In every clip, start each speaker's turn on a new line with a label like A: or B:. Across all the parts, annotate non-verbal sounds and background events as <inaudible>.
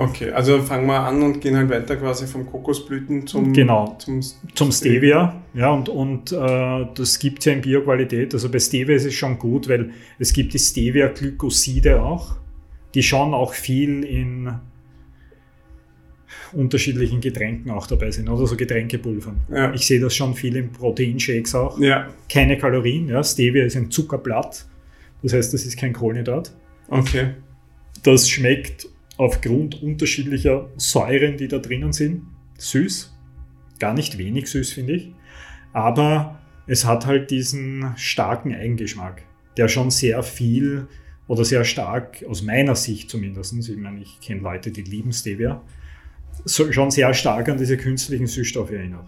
A: Okay, also fangen wir an und gehen halt weiter quasi vom Kokosblüten zum,
B: Genau.
A: zum,
B: Zum Stevia, ja, und, und äh, das gibt es ja in Bioqualität. Also bei Stevia ist es schon gut, weil es gibt die Stevia-Glykoside auch, die schon auch viel in unterschiedlichen Getränken auch dabei sind, oder so Getränkepulvern.
A: Ja.
B: Ich sehe das schon viel in Proteinshakes auch.
A: Ja,
B: Keine Kalorien, ja. Stevia ist ein Zuckerblatt, das heißt, das ist kein Kohlenhydrat.
A: okay.
B: Das schmeckt aufgrund unterschiedlicher Säuren, die da drinnen sind, süß. Gar nicht wenig süß, finde ich. Aber es hat halt diesen starken Eigengeschmack, der schon sehr viel oder sehr stark, aus meiner Sicht zumindest, ich meine, ich kenne Leute, die lieben Stevia, so, schon sehr stark an diese künstlichen Süßstoffe erinnert.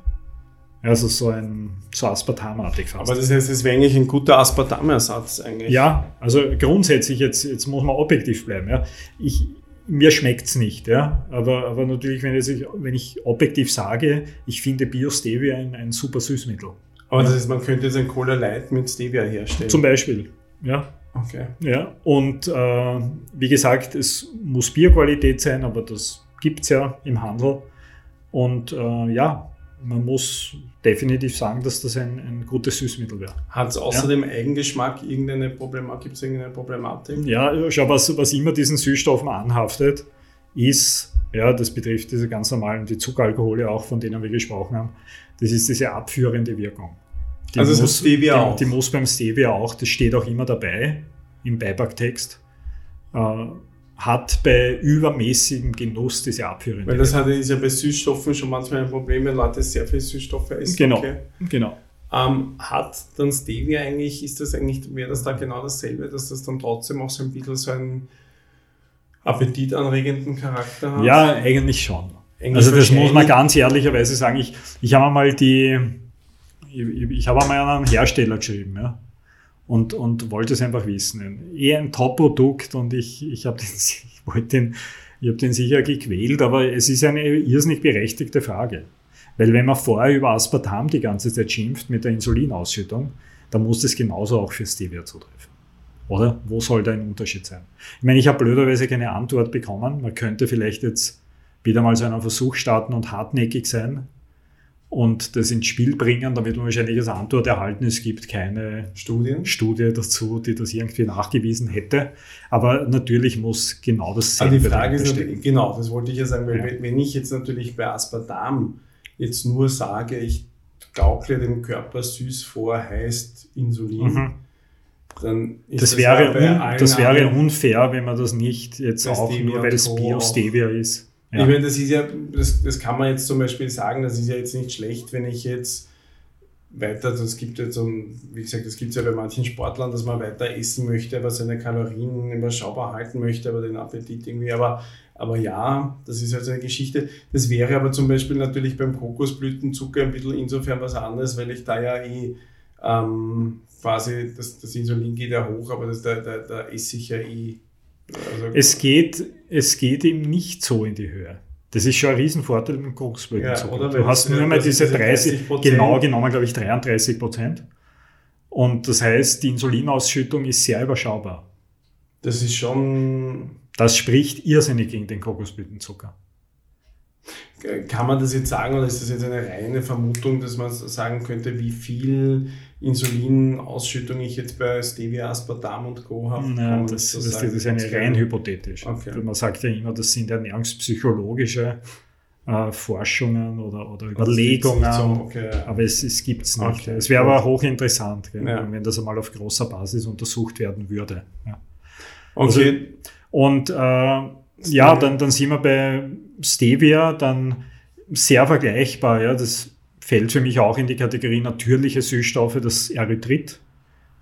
B: Also so ein so Aspartamartig fast.
A: Aber das heißt, es wäre eigentlich ein guter Aspartamersatz eigentlich.
B: Ja, also grundsätzlich, jetzt, jetzt muss man objektiv bleiben. Ja. Ich, mir schmeckt es nicht, ja. aber, aber natürlich, wenn, ich, wenn ich objektiv sage, ich finde Bio-Stevia ein, ein super Süßmittel.
A: Aber das heißt, man könnte jetzt ein Cola Light mit Stevia herstellen.
B: Zum Beispiel. Ja,
A: okay.
B: ja. Und äh, wie gesagt, es muss Bioqualität sein, aber das gibt es ja im Handel. Und äh, ja, man muss definitiv sagen, dass das ein, ein gutes Süßmittel wäre.
A: Hat es außer dem Eigengeschmack irgendeine Problematik? Gibt es irgendeine Problematik?
B: Ja, schau, was, was immer diesen Süßstoffen anhaftet, ist, ja, das betrifft diese ganz normalen, die Zuckeralkohole auch, von denen wir gesprochen haben, das ist diese abführende Wirkung. Die
A: Also das
B: muss,
A: hat Stevia
B: die,
A: auch.
B: Die muss beim Stevia auch, das steht auch immer dabei im Beipacktext, äh, hat bei übermäßigem Genuss diese abführende
A: Weil das hat, ist ja bei Süßstoffen schon manchmal ein Problem, wenn Leute sehr viel Süßstoffe essen.
B: Genau,
A: Okay.
B: genau.
A: Ähm, hat dann Stevia eigentlich, ist das eigentlich, wäre das da genau dasselbe, dass das dann trotzdem auch so ein bisschen so einen appetitanregenden Charakter hat?
B: Ja, eigentlich schon.
A: Eigentlich
B: also das muss man ganz ehrlicherweise sagen. Ich, ich habe einmal die, ich, ich habe an einen Hersteller geschrieben, ja. Und, und wollte es einfach wissen. Eher ein Top-Produkt und ich, ich habe den, <laughs> ich wollte den, ich habe den sicher gequält, aber es ist eine irrsinnig berechtigte Frage. Weil wenn man vorher über Aspartam die ganze Zeit schimpft mit der Insulinausschüttung, dann muss das genauso auch für Stevia zutreffen. Oder? Wo soll da ein Unterschied sein? Ich meine, ich habe blöderweise keine Antwort bekommen. Man könnte vielleicht jetzt wieder mal so einen Versuch starten und hartnäckig sein und das ins Spiel bringen, damit man wahrscheinlich als Antwort erhalten, es gibt keine
A: Studien?
B: Studie dazu, die das irgendwie nachgewiesen hätte. Aber natürlich muss genau
A: Aber
B: dasselbe
A: die Frage ist natürlich, genau, das wollte ich ja sagen, weil
B: Ja.
A: wenn- ich jetzt natürlich bei Aspartam jetzt nur sage, ich gaukle dem Körper süß vor, heißt Insulin,
B: Mhm.
A: dann ist
B: Das,
A: ja
B: wäre, un, das wäre unfair, wenn man das nicht jetzt auch nur, weil es. Bio-Stevia ist. Ja.
A: Ich meine, das ist ja, das, das kann man jetzt zum Beispiel sagen, das ist ja jetzt nicht schlecht, wenn ich jetzt weiter, das gibt jetzt so, wie gesagt, das gibt es ja bei manchen Sportlern, dass man weiter essen möchte, aber seine Kalorien überschaubar halten möchte, aber den Appetit irgendwie, aber, aber ja, das ist halt so eine Geschichte. Das wäre aber zum Beispiel natürlich beim Kokosblütenzucker ein bisschen insofern was anderes, weil ich da ja eh ähm, quasi, das, das Insulin geht ja hoch, aber das, da, da, da esse ich ja eh. Also,
B: Es geht, es geht eben nicht so in die Höhe. Das ist schon ein Riesenvorteil mit dem Kokosblütenzucker.
A: Ja,
B: du hast nur mal diese 30,
A: 30%.
B: genau genommen, glaube ich, 33 Prozent. Und das heißt, die Insulinausschüttung ist sehr überschaubar.
A: das ist schon
B: Das spricht irrsinnig gegen den Kokosblütenzucker.
A: Kann man das jetzt sagen oder ist das jetzt eine reine Vermutung, dass man sagen könnte, wie viel Insulinausschüttung ich jetzt bei Stevia, Aspartam und Co. habe? Man
B: das, das, das ist eine rein hypothetisch.
A: Okay.
B: Man sagt ja immer, das sind ernährungspsychologische äh, Forschungen oder, oder Überlegungen.
A: so, okay.
B: Aber es, es gibt es nicht.
A: Okay,
B: es wäre aber hochinteressant, gell,
A: Ja.
B: wenn das einmal auf großer Basis untersucht werden würde. Ja. Also Und äh, ja, dann, dann sind wir bei Stevia, dann sehr vergleichbar. Ja, das fällt für mich auch in die Kategorie natürliche Süßstoffe, das Erythrit,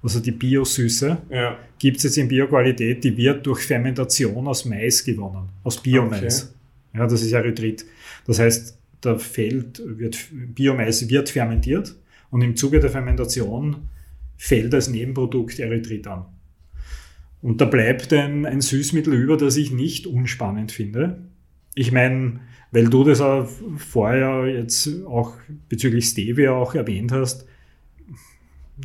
B: also die Biosüße.
A: ja.
B: Gibt es jetzt in Bioqualität, die wird durch Fermentation aus Mais gewonnen, aus Biomais. Ja, das ist Erythrit. Das heißt, der Feld wird, Biomais wird fermentiert und im Zuge der Fermentation fällt als Nebenprodukt Erythrit an. Und da bleibt ein, ein Süßmittel über, das ich nicht unspannend finde. Ich meine, weil du das auch vorher jetzt auch bezüglich Stevia auch erwähnt hast,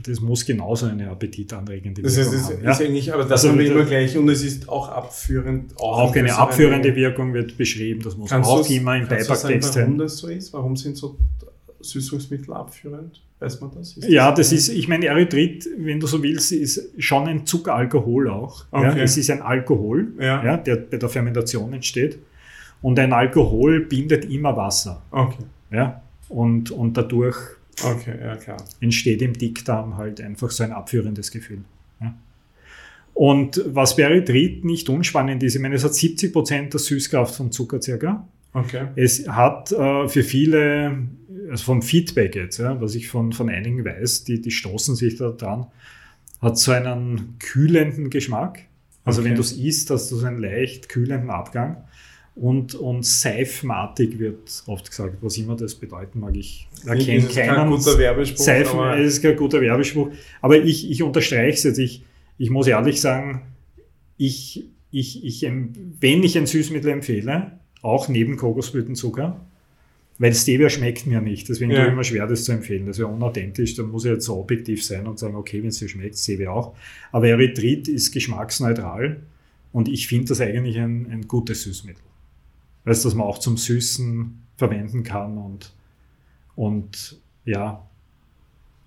B: das muss genauso eine appetitanregende
A: Das heißt,
B: Wirkung haben.
A: ist
B: ja.
A: eigentlich, aber das
B: Also
A: haben wir immer gleich und es ist auch abführend.
B: Auch
A: in
B: eine abführende
A: Mengen.
B: Wirkung wird beschrieben, das muss auch immer im Beipacktext
A: Warum
B: sein.
A: das so ist? Warum sind so Süßungsmittel abführend? Weiß man das? Ist
B: Ja, das ist, ich meine, Erythrit, wenn du so willst, ist schon ein Zuckeralkohol auch. Ja,
A: Okay.
B: es ist ein Alkohol,
A: Ja.
B: ja, der bei der Fermentation entsteht. Und ein Alkohol bindet immer Wasser.
A: Okay.
B: Ja? Und, und dadurch
A: Okay, ja
B: entsteht im Dickdarm halt einfach so ein abführendes Gefühl. Ja? Und was bei Erythrit nicht unspannend ist, ich meine, es hat 70% der Süßkraft von Zucker circa.
A: Okay.
B: Es hat äh, für viele, also vom Feedback jetzt, ja, was ich von, von einigen weiß, die, die stoßen sich da dran, hat so einen kühlenden Geschmack. Also
A: Okay.
B: wenn du es isst, hast du so einen leicht kühlenden Abgang. Und, und seifmatig wird oft gesagt, was immer das bedeuten mag. Ich erkenne
A: ist kein
B: keinen
A: guter Werbespruch.
B: Seifen, ist kein guter Werbespruch. Aber ich, ich unterstreiche es jetzt. Ich, ich muss ehrlich sagen, ich, ich, ich, wenn ich ein Süßmittel empfehle, auch neben Kokosblütenzucker, weil Stevia schmeckt mir nicht. Deswegen
A: Ja.
B: tue ich immer schwer, das zu empfehlen. Das wäre unauthentisch. Da muss ich jetzt so objektiv sein und sagen, okay, wenn es dir schmeckt, Stevia auch. Aber Erythrit ist geschmacksneutral und ich finde das eigentlich ein, ein gutes Süßmittel. Weißt du, dass man auch zum Süßen verwenden kann und, und ja,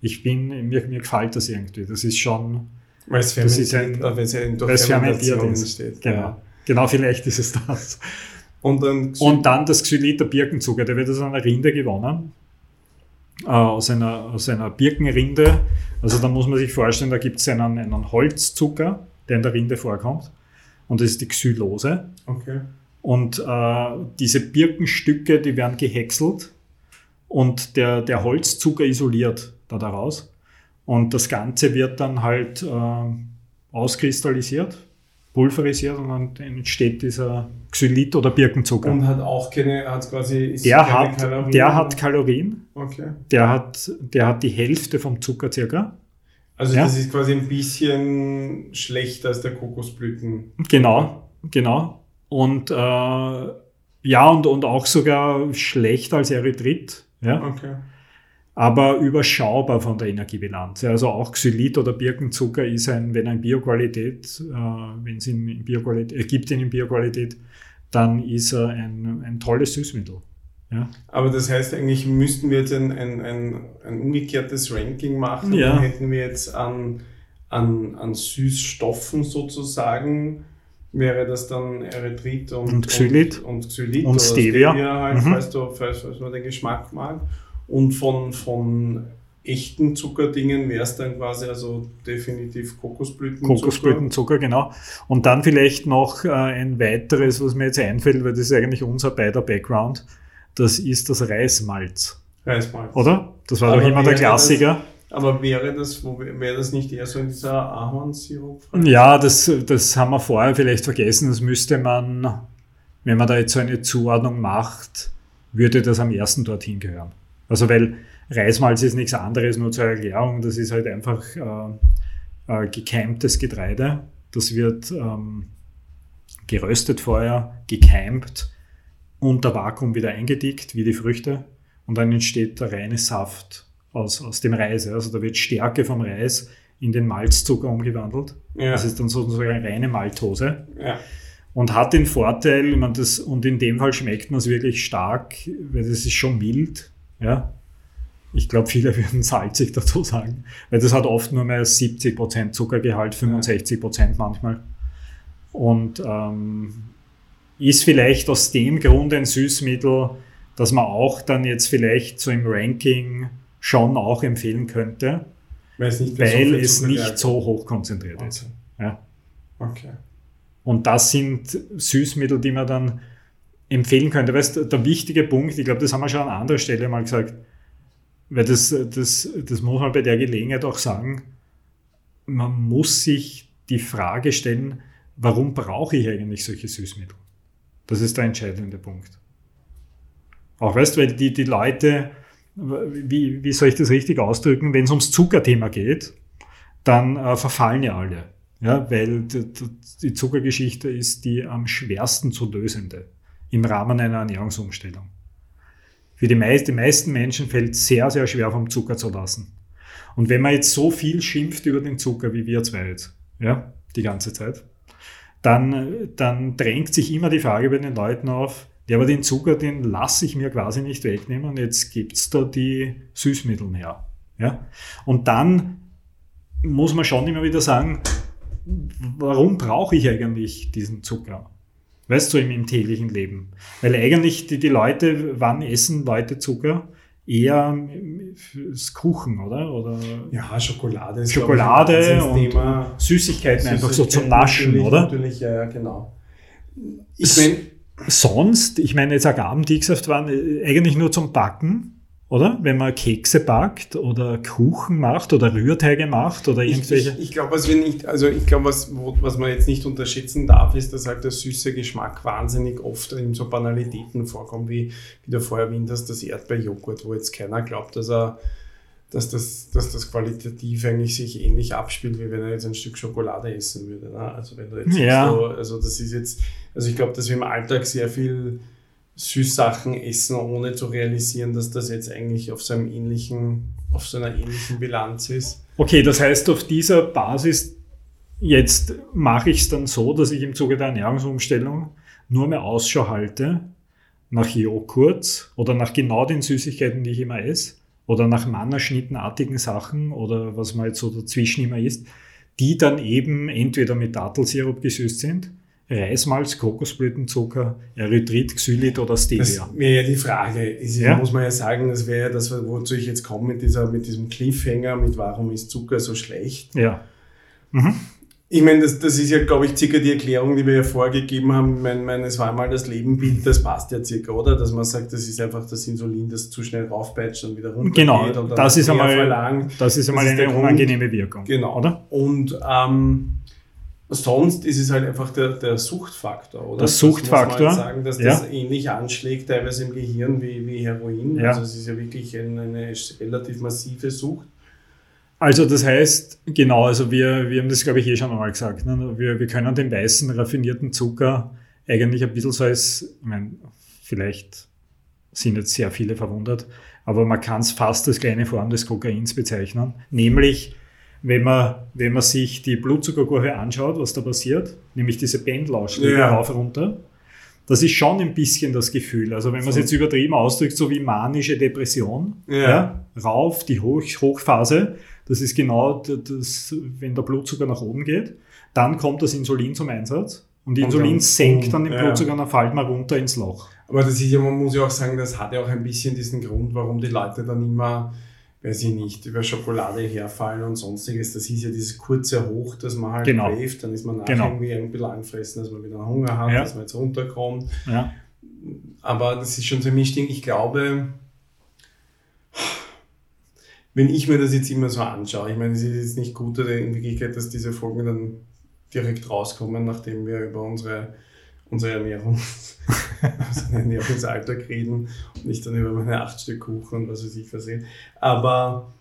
B: ich bin, mir, mir gefällt das irgendwie. Das ist schon,
A: weil es fermentiert,
B: ein-
A: wenn es ja durch
B: weil es fermentiert ist.
A: entsteht.
B: Genau.
A: Ja.
B: Genau, vielleicht ist es das.
A: Und dann
B: Und dann das Xylit der Birkenzucker, der wird aus einer Rinde gewonnen. Äh, aus, einer, aus einer Birkenrinde. Also da muss man sich vorstellen, da gibt es einen, einen Holzzucker, der in der Rinde vorkommt. Und das ist die Xylose.
A: okay.
B: Und äh, diese Birkenstücke, die werden gehäckselt und der, der Holzzucker isoliert da daraus. Und das Ganze wird dann halt äh, auskristallisiert, pulverisiert und dann entsteht dieser Xylit oder Birkenzucker.
A: Und hat auch keine, hat quasi ist
B: der,
A: keine
B: hat,
A: Kalorien.
B: der hat Kalorien,
A: Okay.
B: der hat, der hat die Hälfte vom Zucker circa.
A: Also
B: Ja.
A: das ist quasi ein bisschen schlechter als der Kokosblüten.
B: Genau, genau. Und äh, ja, und, und auch sogar schlechter als Erythrit. Ja.
A: Okay.
B: aber überschaubar von der Energiebilanz. Also auch Xylit oder Birkenzucker ist ein, wenn ein Bioqualität, äh, wenn es in Bioqualität, äh, gibt ihn in Bioqualität, dann ist er ein, ein tolles Süßmittel. Ja.
A: Aber das heißt eigentlich, müssten wir jetzt ein, ein, ein, ein umgekehrtes Ranking machen.
B: Ja.
A: Dann hätten wir jetzt an, an, an Süßstoffen sozusagen, wäre das dann Erythrit und,
B: Und Xylit.
A: Und, und, Xylit
B: Und
A: oder
B: Stevia.
A: halt,
B: Mhm.
A: falls, du, falls, falls man den Geschmack mag. Und von, von echten Zuckerdingen wäre es dann quasi also definitiv Kokosblütenzucker.
B: Kokosblütenzucker, genau. Und dann vielleicht noch äh, ein weiteres, was mir jetzt einfällt, weil das ist eigentlich unser beider Background, das ist das Reismalz,
A: Reismalz.
B: oder? Das war
A: Aber
B: doch immer der Klassiker.
A: Aber wäre das, wäre das nicht eher so in dieser Ahornsirup?
B: Ja, das, das haben wir vorher vielleicht vergessen. Das müsste man, wenn man da jetzt so eine Zuordnung macht, würde das am ersten dorthin gehören. Also weil Reismalz ist nichts anderes, nur zur Erklärung, das ist halt einfach äh, äh, gekeimtes Getreide. Das wird ähm, geröstet vorher, gekeimt, unter Vakuum wieder eingedickt, wie die Früchte. Und dann entsteht der reine Saft aus, aus dem Reis. Also da wird Stärke vom Reis in den Malzzucker umgewandelt.
A: Ja.
B: Das ist dann sozusagen eine reine Maltose
A: ja.
B: und hat den Vorteil, meine, das, und in dem Fall schmeckt man es wirklich stark, weil das ist schon mild. Ja. Ich glaube, viele <laughs> würden salzig dazu sagen, weil das hat oft nur mehr 70% Zuckergehalt, 65% manchmal. Und ähm, ist vielleicht aus dem Grund ein Süßmittel, das man auch dann jetzt vielleicht so im Ranking schon auch empfehlen könnte,
A: Weil es nicht,
B: weil
A: viel
B: es nicht so hoch konzentriert ist.
A: Okay.
B: Ja.
A: okay.
B: Und das sind Süßmittel, die man dann empfehlen könnte. Weißt, der wichtige Punkt, ich glaube, das haben wir schon an anderer Stelle mal gesagt, weil das, das, das muss man bei der Gelegenheit auch sagen, man muss sich die Frage stellen, warum brauche ich eigentlich solche Süßmittel? Das ist der entscheidende Punkt. Auch weißt du, weil die, die Leute, wie, wie soll ich das richtig ausdrücken, wenn es ums Zuckerthema geht, dann äh, verfallen ja alle. Ja, weil die, Zuckergeschichte ist die am schwersten zu lösende im Rahmen einer Ernährungsumstellung. Für die, meist, die meisten Menschen fällt sehr, sehr schwer vom Zucker zu lassen. Und wenn man jetzt so viel schimpft über den Zucker, wie wir zwei jetzt, ja, die ganze Zeit, dann, dann drängt sich immer die Frage bei den Leuten auf, ja, aber den Zucker, den lasse ich mir quasi nicht wegnehmen, jetzt gibt's da die Süßmittel her. Ja? Und dann muss man schon immer wieder sagen, warum brauche ich eigentlich diesen Zucker? Weißt du, im, im täglichen Leben. Weil eigentlich die, die Leute, wann essen Leute Zucker? Eher fürs Kuchen, oder? oder
A: ja, Schokolade ist
B: Schokolade und Thema. Süßigkeiten einfach so zum Naschen,
A: natürlich,
B: oder?
A: Natürlich, ja, genau. Ich meine,
B: sonst, ich meine, jetzt Agavendicksaft waren äh, eigentlich nur zum Backen oder? Wenn man Kekse backt oder Kuchen macht oder Rührteige macht oder irgendwelche.
A: Ich, ich, ich glaube, was wir nicht, also ich glaube, was, was man jetzt nicht unterschätzen darf, ist, dass halt der süße Geschmack wahnsinnig oft in so Banalitäten vorkommt, wie, wie du vorher erwähnt hast, das Erdbeerjoghurt, wo jetzt keiner glaubt, dass er dass das, dass das qualitativ eigentlich sich ähnlich abspielt, wie wenn er jetzt ein Stück Schokolade essen würde. Ne? Also wenn du jetzt
B: ja.
A: so, also das ist jetzt, also ich glaube, dass wir im Alltag sehr viel Süßsachen essen, ohne zu realisieren, dass das jetzt eigentlich auf so, einem ähnlichen, auf so einer ähnlichen Bilanz ist.
B: Okay, das heißt, auf dieser Basis, jetzt mache ich es dann so, dass ich im Zuge der Ernährungsumstellung nur mehr Ausschau halte nach Joghurt oder nach genau den Süßigkeiten, die ich immer esse, oder nach mannerschnittenartigen Sachen oder was man jetzt so dazwischen immer isst, die dann eben entweder mit Dattelsirup gesüßt sind Reismalz, Kokosblütenzucker, Erythrit, Xylit oder Stevia?
A: Das wäre ja die Frage. Ist, ja? Muss man ja sagen, das wäre ja das, wozu ich jetzt komme mit, dieser, mit diesem Cliffhanger, mit warum ist Zucker so schlecht.
B: Ja. Mhm.
A: Ich meine, das, das ist ja, glaube ich, circa die Erklärung, die wir ja vorgegeben haben. Ich meine, mein, es war einmal das Lebenbild, das passt ja circa, oder? Dass man sagt, das ist einfach das Insulin, das zu schnell raufpeitscht und wieder runter
B: Genau,
A: geht und
B: das, ist einmal, verlangt. das ist einmal das ist eine unangenehme Wirkung.
A: Genau. Oder? Und ähm, Sonst ist es halt einfach der, der Suchtfaktor, oder?
B: Der Suchtfaktor. Das muss
A: man halt sagen, dass das ähnlich anschlägt, teilweise im Gehirn wie, wie Heroin. Ja. Also es ist ja wirklich eine, eine relativ massive Sucht.
B: Also das heißt, genau, also wir, wir haben das, glaube ich, eh schon einmal gesagt. Ne? Wir, wir können den weißen, raffinierten Zucker eigentlich ein bisschen so als, ich meine, vielleicht sind jetzt sehr viele verwundert, aber man kann es fast als kleine Form des Kokains bezeichnen, nämlich wenn man, wenn man sich die Blutzuckerkurve anschaut, was da passiert, nämlich diese Pendelausschläge ja. rauf runter, das ist schon ein bisschen das Gefühl. Also wenn man es jetzt übertrieben ausdrückt, so wie manische Depression, ja. ja rauf, die Hoch Hochphase, das ist genau das, wenn der Blutzucker nach oben geht, dann kommt das Insulin zum Einsatz und Insulin und dann, senkt dann den ja. Blutzucker und dann fällt man runter ins Loch.
A: Aber das ist ja, man muss ja auch sagen, das hat ja auch ein bisschen diesen Grund, warum die Leute dann immer weiß ich nicht, über Schokolade herfallen und sonstiges. Das ist ja dieses kurze Hoch, das man halt
B: genau.
A: craved, dann ist man nachher genau. irgendwie ein bisschen angefressen, dass man wieder Hunger hat, ja. dass man jetzt runterkommt.
B: Ja.
A: Aber das ist schon so ein Mischding. Ich glaube, wenn ich mir das jetzt immer so anschaue, ich meine, es ist jetzt nicht gut in Wirklichkeit, dass diese Folgen dann direkt rauskommen, nachdem wir über unsere unsere Ernährung, <laughs> also Ernährungsalltag reden und nicht dann über meine acht Stück Kuchen und was weiß ich was Aber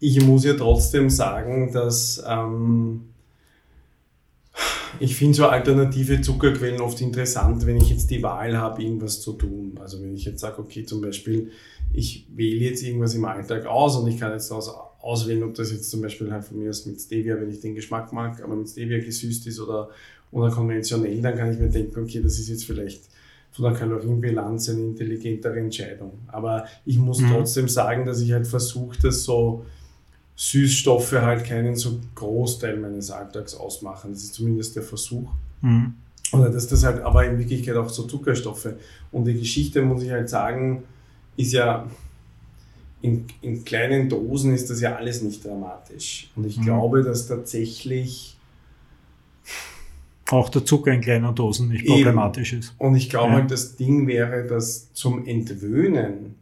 A: ich muss ja trotzdem sagen, dass ähm, ich finde so alternative Zuckerquellen oft interessant, wenn ich jetzt die Wahl habe, irgendwas zu tun. Also wenn ich jetzt sage, okay, zum Beispiel, ich wähle jetzt irgendwas im Alltag aus und ich kann jetzt aus, auswählen, ob das jetzt zum Beispiel halt von mir ist mit Stevia, wenn ich den Geschmack mag, aber mit Stevia gesüßt ist oder, oder konventionell, dann kann ich mir denken, okay, das ist jetzt vielleicht von der Kalorienbilanz eine intelligentere Entscheidung. Aber ich muss mhm. trotzdem sagen, dass ich halt versuche, dass so Süßstoffe halt keinen so Großteil meines Alltags ausmachen. Das ist zumindest der Versuch.
B: Mhm.
A: Oder dass das halt aber in Wirklichkeit auch so Zuckerstoffe. Und die Geschichte, muss ich halt sagen, ist ja, in, in kleinen Dosen ist das ja alles nicht dramatisch. Und ich mhm. glaube, dass tatsächlich
B: auch der Zucker in kleinen Dosen nicht problematisch ist.
A: Und ich glaube ja. halt, das Ding wäre, dass zum Entwöhnen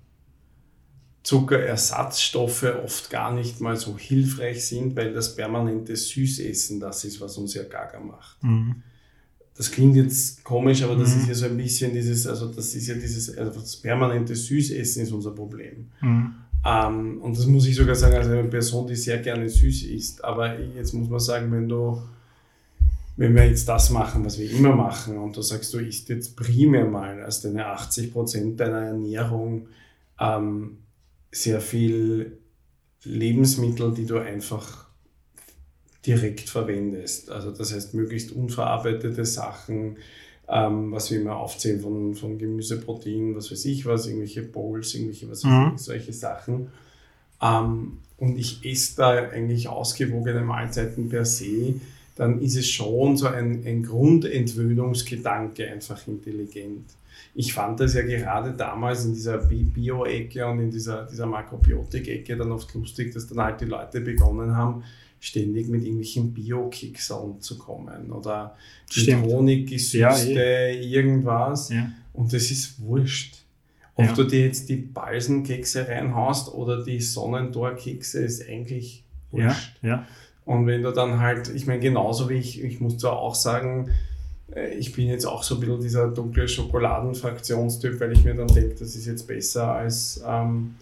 A: Zuckerersatzstoffe oft gar nicht mal so hilfreich sind, weil das permanente Süßessen das ist, was uns ja gaga macht.
B: Mhm.
A: Das klingt jetzt komisch, aber das mhm. ist ja so ein bisschen dieses, also das ist ja dieses, also das permanente Süßessen ist unser Problem.
B: Mhm.
A: Ähm, und das muss ich sogar sagen, als eine Person, die sehr gerne süß isst. Aber jetzt muss man sagen, wenn du wenn wir jetzt das machen, was wir immer machen, und du sagst, du isst jetzt primär mal als deine 80 Prozent deiner Ernährung ähm, sehr viel Lebensmittel, die du einfach direkt verwendest. Also das heißt möglichst unverarbeitete Sachen, ähm, was wir immer aufzählen von, von Gemüse, Protein, was weiß ich was, irgendwelche Bowls, irgendwelche was mhm. ich, solche Sachen. Ähm, und ich esse da eigentlich ausgewogene Mahlzeiten per se, dann ist es schon so ein, ein Grundentwöhnungsgedanke einfach intelligent. Ich fand das ja gerade damals in dieser Bio-Ecke und in dieser, dieser Makrobiotik-Ecke dann oft lustig, dass dann halt die Leute begonnen haben, ständig mit irgendwelchen Bio-Kicksern zu kommen oder mit Honig gesüßte ja, eh. irgendwas. Ja. Und das ist wurscht. Ob ja. du dir jetzt die Balsenkekse reinhaust oder die Sonnentor-Kekse, ist eigentlich wurscht.
B: Ja,
A: Und wenn du dann halt, ich meine, genauso wie ich, ich muss zwar auch sagen, äh, ich bin jetzt auch so ein bisschen dieser dunkle Schokoladen-Fraktionstyp, weil ich mir dann denke, das ist jetzt besser als ähm,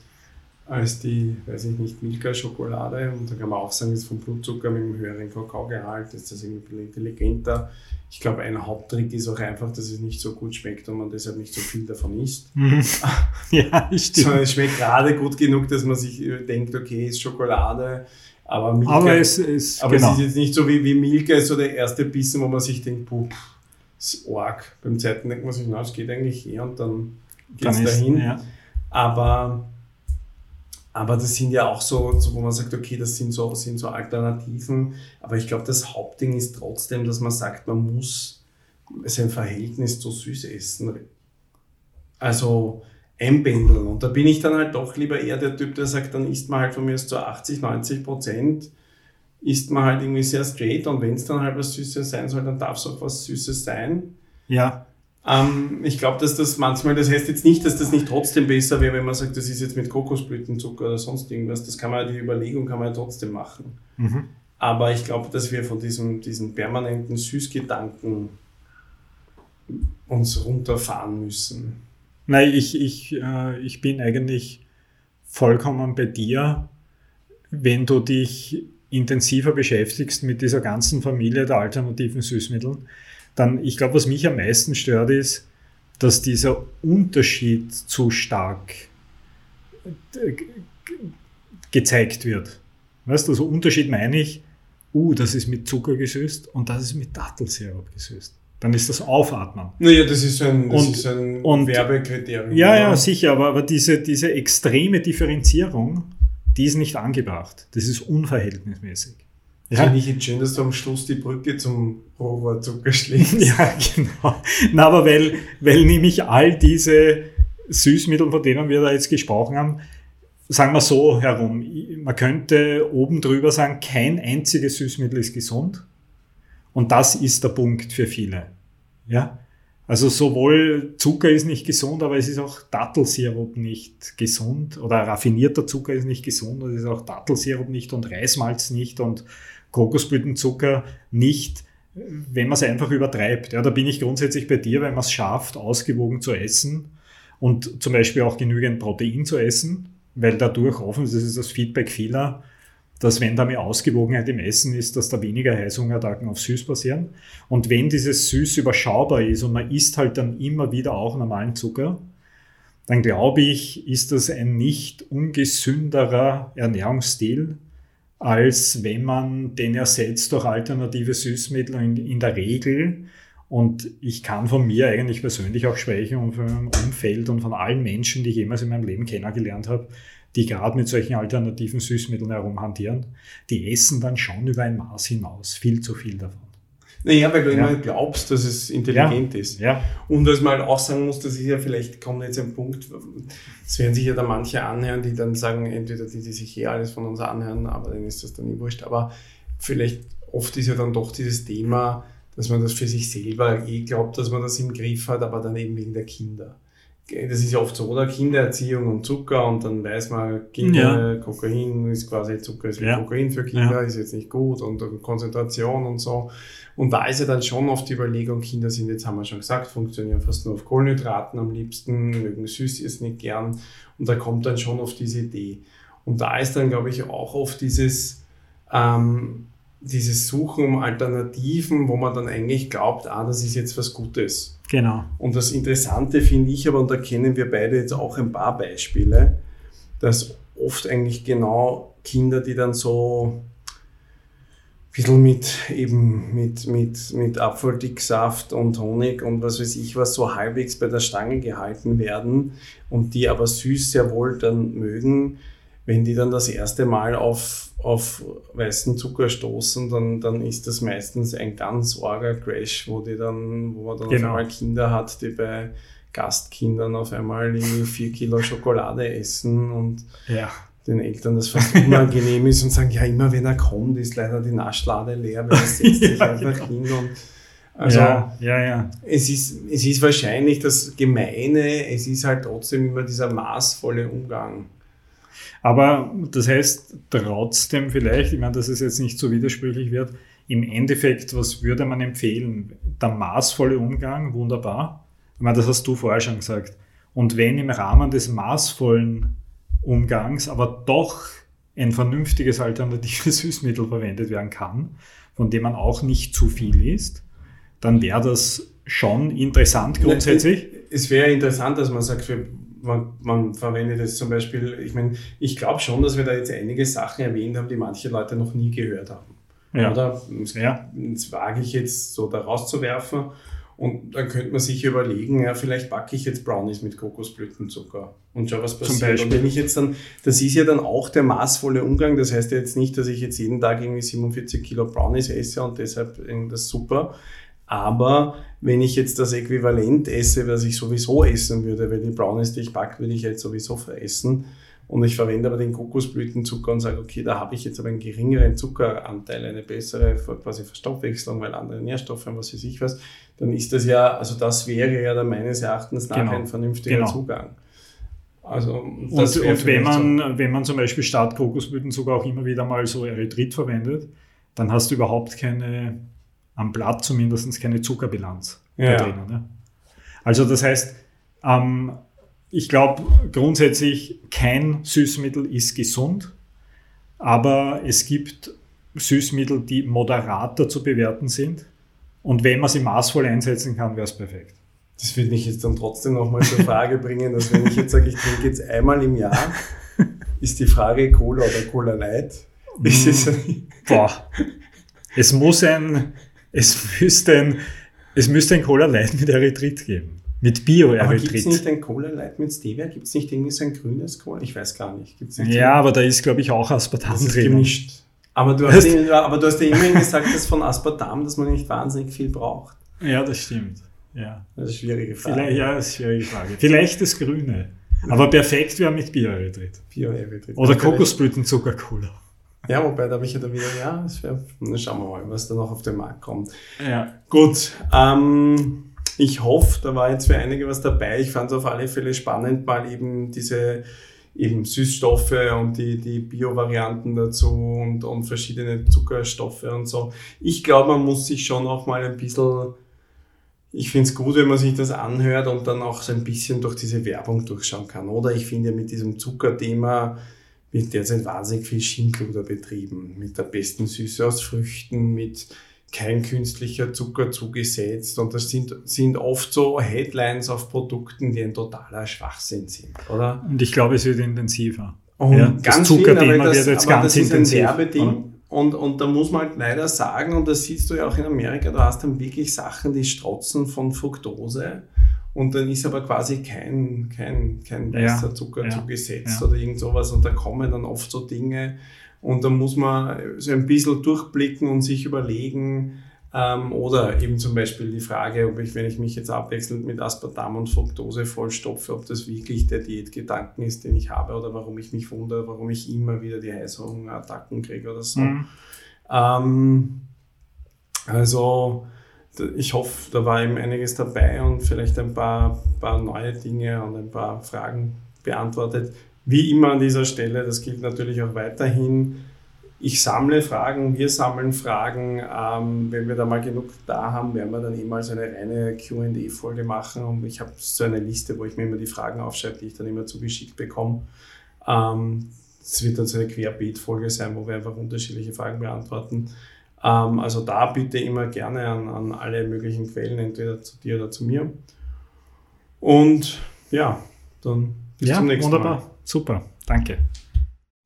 A: als die, weiß ich nicht, Milka-Schokolade. Und da kann man auch sagen, das ist vom Blutzucker mit einem höheren Kakaogehalt, ist das irgendwie ein bisschen intelligenter. Ich glaube, ein Haupttrick ist auch einfach, dass es nicht so gut schmeckt und man deshalb nicht so viel davon isst. <laughs>
B: Ja, <laughs>
A: stimmt. Sondern es schmeckt gerade gut genug, dass man sich denkt, okay, ist Schokolade. Aber, Milka,
B: aber, es, ist,
A: aber genau. es ist jetzt nicht so wie, wie Milka, ist so der erste Bissen, wo man sich denkt, puh, ist arg. Beim zweiten denkt man sich, na, es geht eigentlich eher und dann geht es dahin. Ja. Aber aber das sind ja auch so, so, wo man sagt, okay, das sind so, sind so Alternativen. Aber ich glaube, das Hauptding ist trotzdem, dass man sagt, man muss sein Verhältnis zu süß essen. Also einpendeln. Und da bin ich dann halt doch lieber eher der Typ, der sagt, dann isst man halt von mir zu 80, 90 Prozent, isst man halt irgendwie sehr straight. Und wenn es dann halt was Süßes sein soll, dann darf es auch was Süßes sein.
B: Ja.
A: Ähm, ich glaube, dass das manchmal, das heißt jetzt nicht, dass das nicht trotzdem besser wäre, wenn man sagt, das ist jetzt mit Kokosblütenzucker oder sonst irgendwas. Das kann man, die Überlegung kann man ja trotzdem machen. Mhm. Aber ich glaube, dass wir von diesem, diesem permanenten Süßgedanken uns runterfahren müssen.
B: Nein, ich, ich, äh, ich bin eigentlich vollkommen bei dir, wenn du dich intensiver beschäftigst mit dieser ganzen Familie der alternativen Süßmittel dann, ich glaube, was mich am meisten stört, ist, dass dieser Unterschied zu stark äh, gezeigt wird. Weißt du, also Unterschied meine ich, uh, das ist mit Zucker gesüßt und das ist mit Dattelsirup gesüßt. Dann ist das Aufatmen.
A: Naja, das ist ein, das und, ist ein und, Werbekriterium.
B: Ja, ja, sicher, aber, aber diese, diese extreme Differenzierung, die ist nicht angebracht. Das ist unverhältnismäßig.
A: Ja. Finde ich jetzt schön, dass du am Schluss die Brücke zum Rohrzucker schlägst. <laughs>
B: Ja, genau. Na, aber weil, weil nämlich all diese Süßmittel, von denen wir da jetzt gesprochen haben, sagen wir so herum, man könnte oben drüber sagen, kein einziges Süßmittel ist gesund. Und das ist der Punkt für viele. Ja? Also sowohl Zucker ist nicht gesund, aber es ist auch Dattelsirup nicht gesund oder raffinierter Zucker ist nicht gesund, es ist auch Dattelsirup nicht und Reismalz nicht und Kokosblütenzucker nicht, wenn man es einfach übertreibt. Ja, da bin ich grundsätzlich bei dir, wenn man es schafft, ausgewogen zu essen und zum Beispiel auch genügend Protein zu essen, weil dadurch offen, das ist das Feedback vieler, dass wenn da mehr Ausgewogenheit im Essen ist, dass da weniger Heißhungerattacken auf Süß passieren. Und wenn dieses Süß überschaubar ist und man isst halt dann immer wieder auch normalen Zucker, dann glaube ich, ist das ein nicht ungesünderer Ernährungsstil, als wenn man den ersetzt durch alternative Süßmittel in, in der Regel. Und ich kann von mir eigentlich persönlich auch sprechen und von meinem Umfeld und von allen Menschen, die ich jemals in meinem Leben kennengelernt habe, die gerade mit solchen alternativen Süßmitteln herumhantieren, die essen dann schon über ein Maß hinaus, viel zu viel davon.
A: Naja, weil du ja. immer glaubst, dass es intelligent
B: ja.
A: ist.
B: Ja.
A: Und was man halt auch sagen muss, das ist ja vielleicht, kommt jetzt ein Punkt, es werden sich ja da manche anhören, die dann sagen, entweder die, die sich eh alles von uns anhören, aber dann ist das dann nicht wurscht. Aber vielleicht oft ist ja dann doch dieses Thema, dass man das für sich selber eh glaubt, dass man das im Griff hat, aber dann eben wegen der Kinder das ist ja oft so, oder? Kindererziehung und Zucker und dann weiß man, Kinder, ja. Kokain ist quasi Zucker ist wie ja. Kokain für Kinder, ja. ist jetzt nicht gut und Konzentration und so. Und da ist ja dann schon oft die Überlegung, Kinder sind, jetzt haben wir schon gesagt, funktionieren fast nur auf Kohlenhydraten am liebsten, mögen süß ist nicht gern und da kommt dann schon oft diese Idee. Und da ist dann, glaube ich, auch oft dieses, ähm, dieses Suchen um Alternativen, wo man dann eigentlich glaubt, ah, das ist jetzt was Gutes.
B: Genau.
A: Und das Interessante finde ich aber, und da kennen wir beide jetzt auch ein paar Beispiele, dass oft eigentlich genau Kinder, die dann so ein bisschen mit eben mit, mit, mit Apfeldicksaft und Honig und was weiß ich was so halbwegs bei der Stange gehalten werden und die aber süß sehr wohl dann mögen, wenn die dann das erste Mal auf, auf weißen Zucker stoßen, dann, dann ist das meistens ein ganz orger Crash, wo die dann, wo man dann genau. auf einmal Kinder hat, die bei Gastkindern auf einmal irgendwie vier Kilo Schokolade essen und
B: ja.
A: den Eltern das fast unangenehm ist und sagen, ja, immer wenn er kommt, ist leider die Naschlade leer, weil er setzt <laughs> sich einfach genau. hin und also
B: ja, ja, ja.
A: Es, ist, es ist wahrscheinlich das Gemeine, es ist halt trotzdem immer dieser maßvolle Umgang.
B: Aber das heißt trotzdem vielleicht, ich meine, dass es jetzt nicht so widersprüchlich wird, im Endeffekt, was würde man empfehlen? Der maßvolle Umgang, wunderbar. Ich meine, das hast du vorher schon gesagt. Und wenn im Rahmen des maßvollen Umgangs aber doch ein vernünftiges alternatives <laughs> Süßmittel verwendet werden kann, von dem man auch nicht zu viel isst, dann wäre das schon interessant grundsätzlich.
A: Es wäre interessant, dass man sagt, man, man verwendet es zum Beispiel, ich meine, ich glaube schon, dass wir da jetzt einige Sachen erwähnt haben, die manche Leute noch nie gehört haben.
B: Ja.
A: Oder? Das, ja. das wage ich jetzt so da rauszuwerfen. Und dann könnte man sich überlegen, ja, vielleicht backe ich jetzt Brownies mit Kokosblütenzucker und schau, was passiert. Und wenn ich jetzt dann, das ist ja dann auch der maßvolle Umgang. Das heißt ja jetzt nicht, dass ich jetzt jeden Tag irgendwie 47 Kilo Brownies esse und deshalb das super. Aber wenn ich jetzt das Äquivalent esse, was ich sowieso essen würde, weil die Brownies, die ich backe, würde ich jetzt sowieso veressen, und ich verwende aber den Kokosblütenzucker und sage, okay, da habe ich jetzt aber einen geringeren Zuckeranteil, eine bessere quasi Verstoffwechslung, weil andere Nährstoffe und was weiß ich was, dann ist das ja, also das wäre ja dann meines Erachtens nach genau. ein vernünftiger genau. Zugang.
B: Also und, und wenn, man, so. wenn man zum Beispiel statt Kokosblütenzucker auch immer wieder mal so Erythrit verwendet, dann hast du überhaupt keine, am Blatt zumindest keine Zuckerbilanz
A: ja. da drinnen.
B: Ne? Also das heißt, ähm, ich glaube grundsätzlich, kein Süßmittel ist gesund, aber es gibt Süßmittel, die moderater zu bewerten sind. Und wenn man sie maßvoll einsetzen kann, wäre es perfekt.
A: Das würde mich jetzt dann trotzdem nochmal zur Frage <laughs> bringen, dass wenn ich jetzt sage, ich trinke jetzt einmal im Jahr, ist die Frage Cola oder Cola Light.
B: Ist es, Boah. es muss ein, es müsste ein, es müsste ein Cola Light mit Erythrit geben. Mit Bio-Erythrit.
A: Gibt es nicht ein Cola Light mit Stevia? Gibt es nicht irgendwie so ein grünes Cola? Ich weiß gar nicht. Gibt's
B: nicht ja, aber da ist, glaube ich, auch Aspartam drin.
A: gemischt. Aber du, hast ja, aber du hast ja immerhin gesagt, dass von Aspartam, dass man nicht wahnsinnig viel braucht.
B: Ja, das stimmt. Ja.
A: Das ist eine schwierige Frage.
B: Vielleicht, ja, das ist eine schwierige Frage. Vielleicht das Grüne. Aber perfekt wäre mit Bio-Erythrit.
A: Bio-Erythrit.
B: Oder Kokosblütenzucker-Cola.
A: Ja, wobei da habe ich ja dann wieder, ja, wär, schauen wir mal, was da noch auf den Markt kommt.
B: Ja.
A: Gut, ähm, ich hoffe, da war jetzt für einige was dabei. Ich fand es auf alle Fälle spannend, mal eben diese eben Süßstoffe und die, die Bio-Varianten dazu und, und verschiedene Zuckerstoffe und so. Ich glaube, man muss sich schon auch mal ein bisschen, ich finde es gut, wenn man sich das anhört und dann auch so ein bisschen durch diese Werbung durchschauen kann. Oder ich finde ja mit diesem Zuckerthema wird derzeit wahnsinnig viel Schindluder betrieben. Mit der besten Süße aus Früchten, mit kein künstlicher Zucker zugesetzt und das sind, sind oft so Headlines auf Produkten, die ein totaler Schwachsinn sind, oder?
B: Und ich glaube, es wird intensiver.
A: Und ja, ganz Zuckerthema das, wird jetzt ganz das ist intensiv. ein Werbeding. Und, und da muss man halt leider sagen, und das siehst du ja auch in Amerika, du hast dann wirklich Sachen, die strotzen von Fructose und dann ist aber quasi kein, kein, kein weißer Zucker ja, zugesetzt ja. oder irgend sowas und da kommen dann oft so Dinge, und da muss man so ein bisschen durchblicken und sich überlegen, ähm, oder eben zum Beispiel die Frage, ob ich, wenn ich mich jetzt abwechselnd mit Aspartam und Fructose vollstopfe, ob das wirklich der Diätgedanken ist, den ich habe, oder warum ich mich wundere, warum ich immer wieder die Heißhungerattacken kriege oder so. Mhm. Ähm, also, ich hoffe, da war eben einiges dabei und vielleicht ein paar, paar neue Dinge und ein paar Fragen beantwortet. Wie immer an dieser Stelle, das gilt natürlich auch weiterhin. Ich sammle Fragen, wir sammeln Fragen. Ähm, wenn wir da mal genug da haben, werden wir dann immer so eine reine QA-Folge machen. Und ich habe so eine Liste, wo ich mir immer die Fragen aufschreibe, die ich dann immer zugeschickt bekomme. Ähm, es wird dann so eine Querbeet-Folge sein, wo wir einfach unterschiedliche Fragen beantworten. Ähm, also da bitte immer gerne an, an alle möglichen Quellen, entweder zu dir oder zu mir. Und ja, dann
B: bis ja, zum nächsten wunderbar. Mal. Wunderbar, super, danke.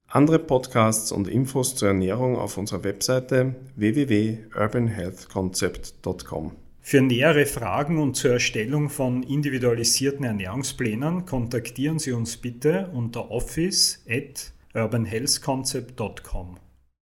A: Andere Podcasts und Infos zur Ernährung auf unserer Webseite www.urbanhealthconcept.com.
B: Für nähere Fragen und zur Erstellung von individualisierten Ernährungsplänen kontaktieren Sie uns bitte unter office at urbanhealthconcept.com.